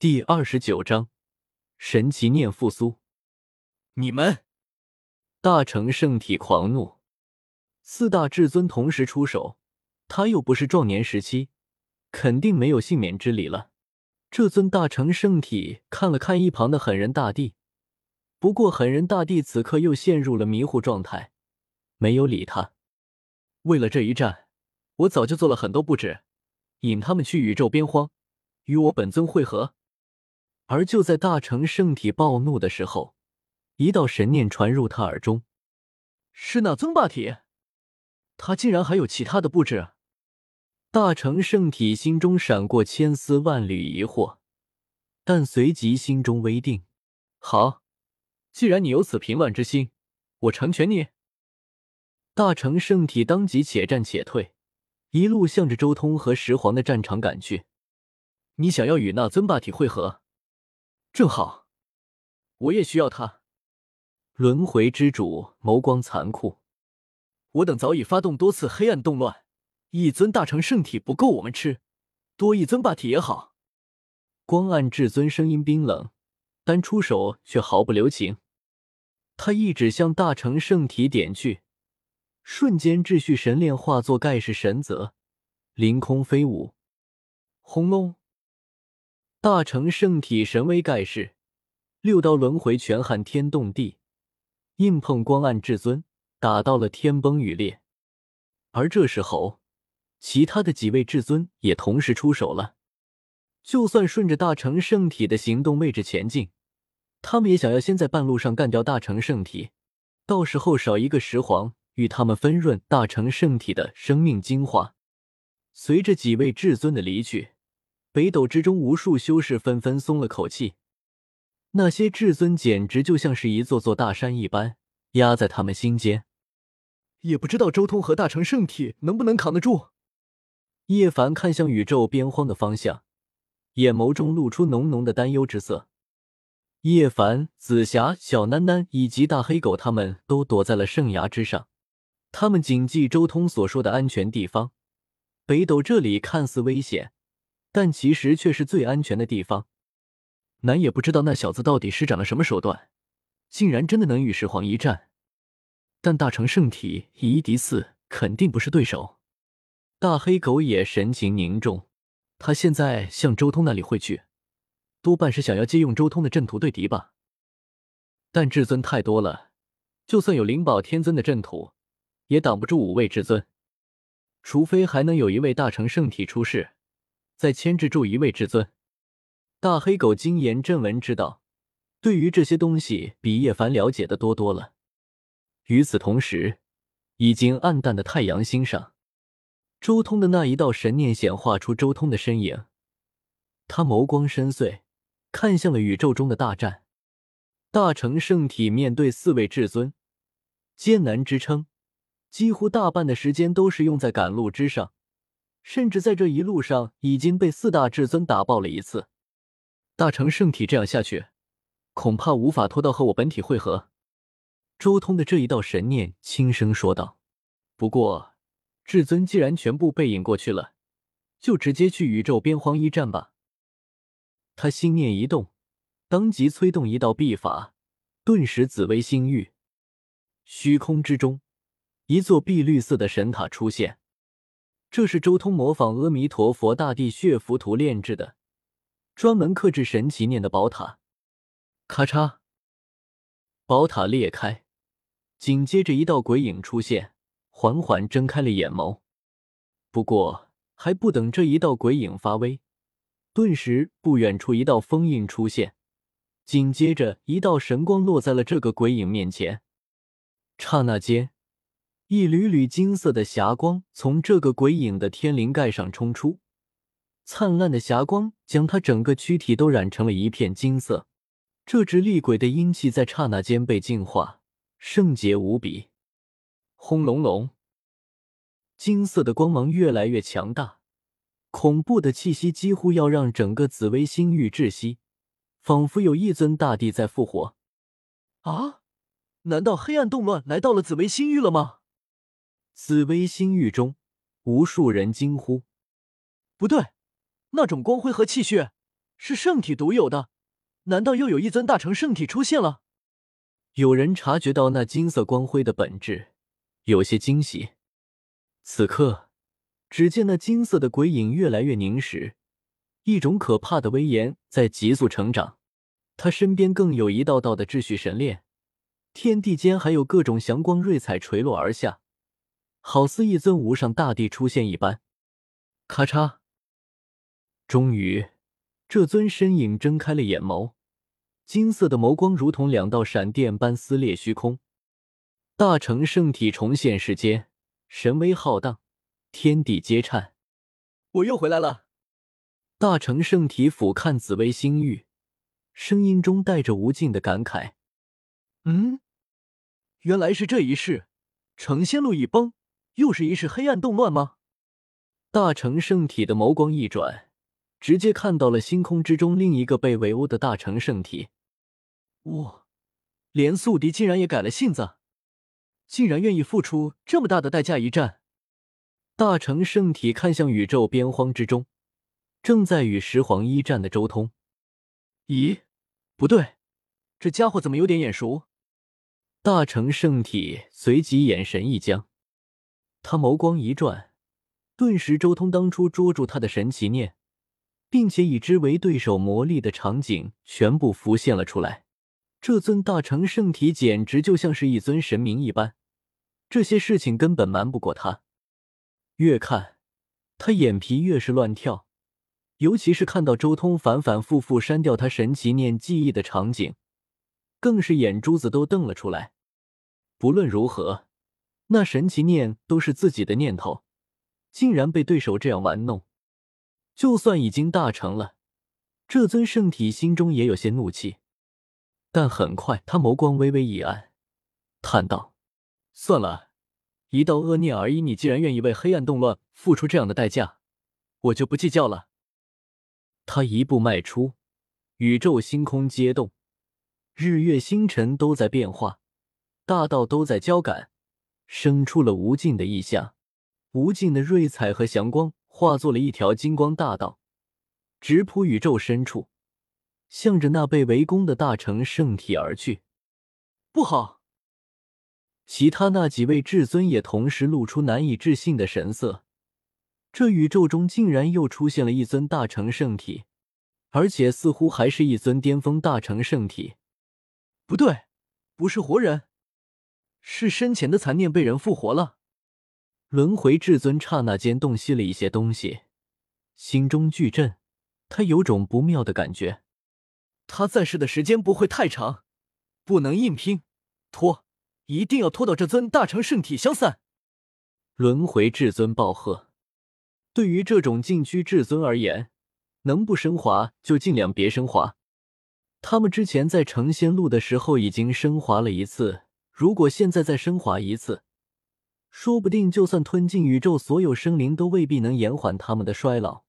第二十九章神奇念复苏。你们！大成圣体狂怒，四大至尊同时出手，他又不是壮年时期，肯定没有幸免之理了。这尊大成圣体看了看一旁的狠人大帝，不过狠人大帝此刻又陷入了迷糊状态，没有理他。为了这一战，我早就做了很多布置，引他们去宇宙边荒，与我本尊会合。而就在大成圣体暴怒的时候，一道神念传入他耳中：“是那尊霸体，他竟然还有其他的布置。”大成圣体心中闪过千丝万缕疑惑，但随即心中微定：“好，既然你有此平乱之心，我成全你。”大成圣体当即且战且退，一路向着周通和石皇的战场赶去。你想要与那尊霸体会合？正好，我也需要他。轮回之主眸光残酷，我等早已发动多次黑暗动乱，一尊大成圣体不够我们吃，多一尊霸体也好。光暗至尊声音冰冷，但出手却毫不留情。他一指向大成圣体点去，瞬间秩序神链化作盖世神则，凌空飞舞。轰隆！大成圣体神威盖世，六道轮回拳撼天动地，硬碰光暗至尊，打到了天崩雨裂。而这时候，其他的几位至尊也同时出手了。就算顺着大成圣体的行动位置前进，他们也想要先在半路上干掉大成圣体，到时候少一个石皇与他们分润大成圣体的生命精华。随着几位至尊的离去。北斗之中，无数修士纷纷松了口气。那些至尊简直就像是一座座大山一般压在他们心间。也不知道周通和大成圣体能不能扛得住。叶凡看向宇宙边荒的方向，眼眸中露出浓浓的担忧之色。叶凡、紫霞、小囡囡以及大黑狗他们都躲在了圣崖之上，他们谨记周通所说的安全地方。北斗这里看似危险。但其实却是最安全的地方。南也不知道那小子到底施展了什么手段，竟然真的能与石皇一战。但大成圣体以一敌四，肯定不是对手。大黑狗也神情凝重，他现在向周通那里汇去，多半是想要借用周通的阵图对敌吧。但至尊太多了，就算有灵宝天尊的阵图，也挡不住五位至尊。除非还能有一位大成圣体出世。再牵制住一位至尊，大黑狗精言震闻之道，对于这些东西比叶凡了解的多多了。与此同时，已经暗淡的太阳星上，周通的那一道神念显化出周通的身影，他眸光深邃，看向了宇宙中的大战。大成圣体面对四位至尊，艰难支撑，几乎大半的时间都是用在赶路之上。甚至在这一路上已经被四大至尊打爆了一次。大成圣体这样下去，恐怕无法拖到和我本体会合。周通的这一道神念轻声说道：“不过，至尊既然全部被引过去了，就直接去宇宙边荒一战吧。”他心念一动，当即催动一道秘法，顿时紫薇星域，虚空之中，一座碧绿色的神塔出现。这是周通模仿阿弥陀佛大帝血符图炼制的，专门克制神奇念的宝塔。咔嚓，宝塔裂开，紧接着一道鬼影出现，缓缓睁开了眼眸。不过，还不等这一道鬼影发威，顿时不远处一道封印出现，紧接着一道神光落在了这个鬼影面前。刹那间。一缕缕金色的霞光从这个鬼影的天灵盖上冲出，灿烂的霞光将他整个躯体都染成了一片金色。这只厉鬼的阴气在刹那间被净化，圣洁无比。轰隆隆，金色的光芒越来越强大，恐怖的气息几乎要让整个紫薇星域窒息，仿佛有一尊大帝在复活。啊！难道黑暗动乱来到了紫薇星域了吗？紫薇星域中，无数人惊呼：“不对，那种光辉和气血，是圣体独有的，难道又有一尊大成圣体出现了？有人察觉到那金色光辉的本质，有些惊喜。此刻，只见那金色的鬼影越来越凝实，一种可怕的威严在急速成长。他身边更有一道道的秩序神链，天地间还有各种祥光瑞彩垂落而下，好似一尊无上大帝出现一般。咔嚓！终于，这尊身影睁开了眼眸，金色的眸光如同两道闪电般撕裂虚空。大成圣体重现世间，神威浩荡，天地皆颤。我又回来了。大成圣体俯瞰紫薇星域。声音中带着无尽的感慨。嗯，原来是这一世，成仙路已崩，又是一世黑暗动乱吗？大成圣体的眸光一转，直接看到了星空之中另一个被围殴的大成圣体。哇，连宿敌竟然也改了性子，竟然愿意付出这么大的代价一战。大成圣体看向宇宙边荒之中，正在与石皇一战的周通。咦，不对，这家伙怎么有点眼熟？大成圣体随即眼神一僵，他眸光一转，顿时周通当初捉住他的神奇念，并且以之为对手魔力的场景全部浮现了出来。这尊大成圣体简直就像是一尊神明一般，这些事情根本瞒不过他。越看，他眼皮越是乱跳。尤其是看到周通反反复复删掉他神奇念记忆的场景，更是眼珠子都瞪了出来。不论如何，那神奇念都是自己的念头，竟然被对手这样玩弄。就算已经大成了，这尊圣体心中也有些怒气。但很快，他眸光微微一暗，叹道：“算了，一道恶念而已。你既然愿意为黑暗动乱付出这样的代价，我就不计较了。”他一步迈出，宇宙星空皆动，日月星辰都在变化，大道都在交感，生出了无尽的意象，无尽的瑞彩和祥光化作了一条金光大道，直扑宇宙深处，向着那被围攻的大成圣体而去。不好！其他那几位至尊也同时露出难以置信的神色。这宇宙中竟然又出现了一尊大成圣体，而且似乎还是一尊巅峰大成圣体。不对，不是活人，是生前的残念被人复活了。轮回至尊刹那间洞悉了一些东西，心中巨震，他有种不妙的感觉。他在世的时间不会太长，不能硬拼，拖，一定要拖到这尊大成圣体消散。轮回至尊暴喝。对于这种禁区至尊而言，能不升华就尽量别升华。他们之前在成仙路的时候已经升华了一次，如果现在再升华一次，说不定就算吞进宇宙所有生灵，都未必能延缓他们的衰老。